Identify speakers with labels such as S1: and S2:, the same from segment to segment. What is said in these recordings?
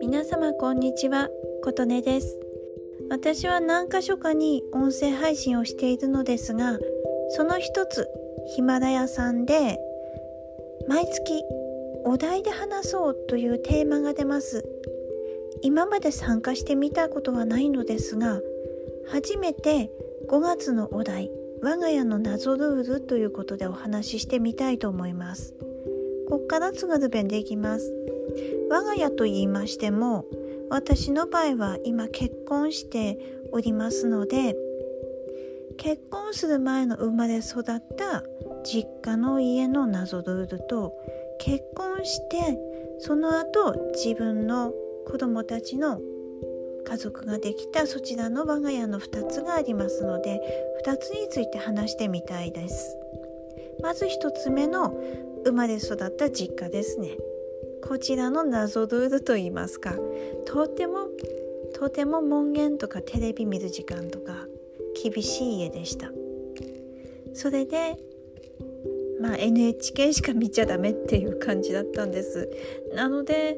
S1: 皆様こんにちは。琴音です。私は何箇所かに音声配信をしているのですがその一つヒマラヤさんで毎月お題で話そうというテーマが出ます。今まで参加してみたことはないのですが初めて5月のお題我が家の謎ルールということでお話ししてみたいと思います。こっから津軽弁できます。我が家と言いましても私の場合は今結婚しておりますので結婚する前の生まれ育った実家の家の謎ルールと結婚してその後自分の子供たちの家族ができたそちらの我が家の2つがありますので2つについて話してみたいです。まず1つ目の生まれ育った実家ですね。こちらの謎ルールと言いますかとてもとても門限とかテレビ見る時間とか厳しい家でした。それでまあ NHK しか見ちゃダメっていう感じだったんです。なので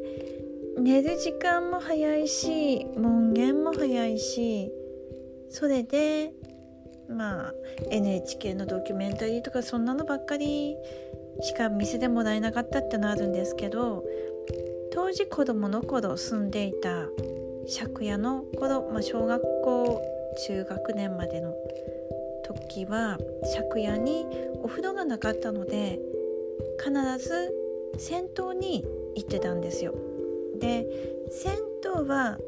S1: 寝る時間も早いし門限も早いしそれでまあ NHK のドキュメンタリーとかそんなのばっかりしか見せてもらえなかったってのあるんですけど当時子供の頃住んでいた借家の頃、まあ、小学校中学年までの時は借家にお風呂がなかったので必ず銭湯に行ってたんですよ。で銭湯は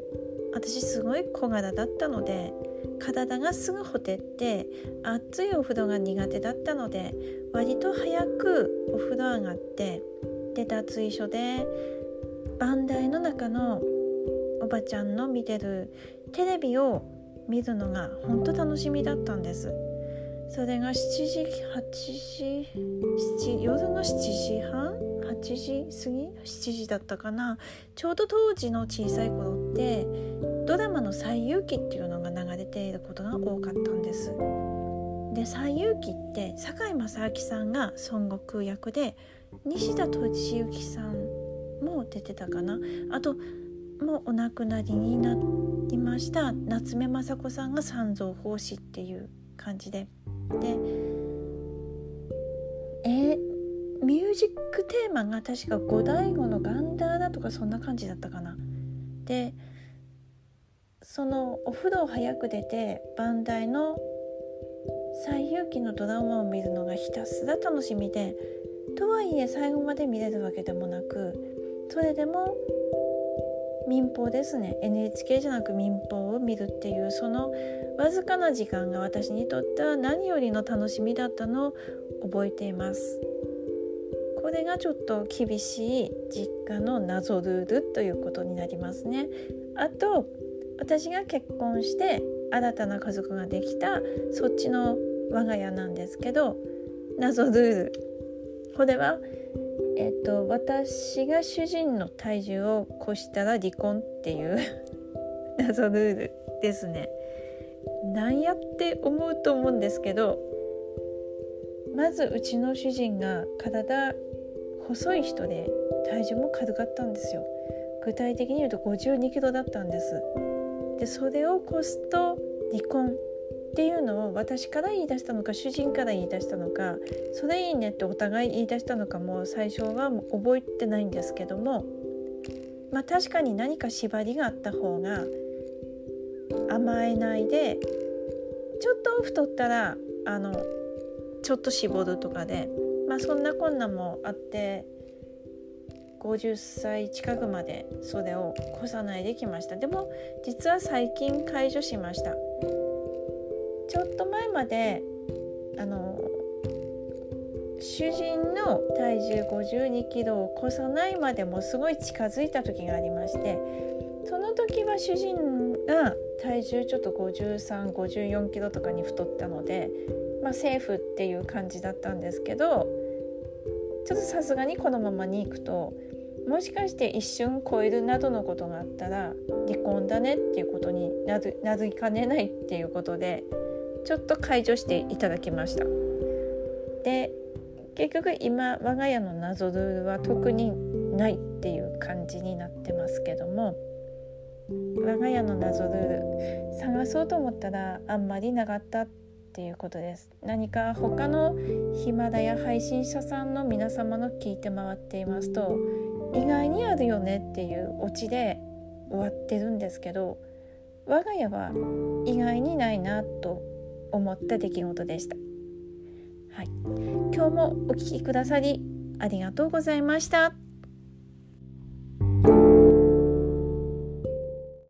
S1: 私すごい小柄だったので体がすぐほてって熱いお風呂が苦手だったので割と早くお風呂上がってで脱衣所で番台の中のおばちゃんの見てるテレビを見るのが本当楽しみだったんです。それが7時8時7夜の7時半8時過ぎ？7時だったかな？ちょうど当時の小さい頃ってドラマの「西遊記」っていうのが流れていることが多かったんです。で「西遊記」って堺正明さんが孫悟空役で西田敏行さんも出てたかな？あともうお亡くなりになりました夏目雅子さんが三蔵法師っていう感じで。でミュージックテーマが確か五醍醐のガンダーラとかそんな感じだったかな。でそのお風呂を早く出て番台の「西遊記」のドラマを見るのがひたすら楽しみでとはいえ最後まで見れるわけでもなくそれでも民放ですね NHK じゃなく民放を見るっていうそのわずかな時間が私にとっては何よりの楽しみだったのを覚えています。れがちょっと厳しい実家の謎ルールということになりますね。あと私が結婚して新たな家族ができたそっちの我が家なんですけど謎ルールこれは、えっと、私が主人の体重を越したら離婚っていう 謎ルールですね。なんやって思うと思うんですけどまずうちの主人が体細い人で体重も軽かったんですよ。具体的に言うと52キロだったんです。でそれを越すと離婚っていうのを私から言い出したのか主人から言い出したのかそれいいねってお互い言い出したのかも最初は覚えてないんですけどもまあ確かに何か縛りがあった方が甘えないでちょっと太ったらあのちょっと絞るとかでまあそんなこんなもあって50歳近くまでそれを越さないできました。でも実は最近解除しました。ちょっと前まであの主人の体重52キロを越さないまでもすごい近づいた時がありましてその時は主人が体重ちょっと5354キロとかに太ったのでまあ、セーフっていう感じだったんですけどちょっとさすがにこのままに行くともしかして一瞬超えるなどのことがあったら離婚だねっていうことになるなりかねないっていうことでちょっと解除していただきました。で結局今我が家の謎ルールは特にないっていう感じになってますけども我が家の謎ルール探そうと思ったらあんまりなかったってていうことです何か他のヒマラヤ配信者さんの皆様の聞いて回っていますと意外にあるよねっていうオチで終わってるんですけど我が家は意外にないなと思った出来事でした。はい、今日もお聴きくださりありがとうございました。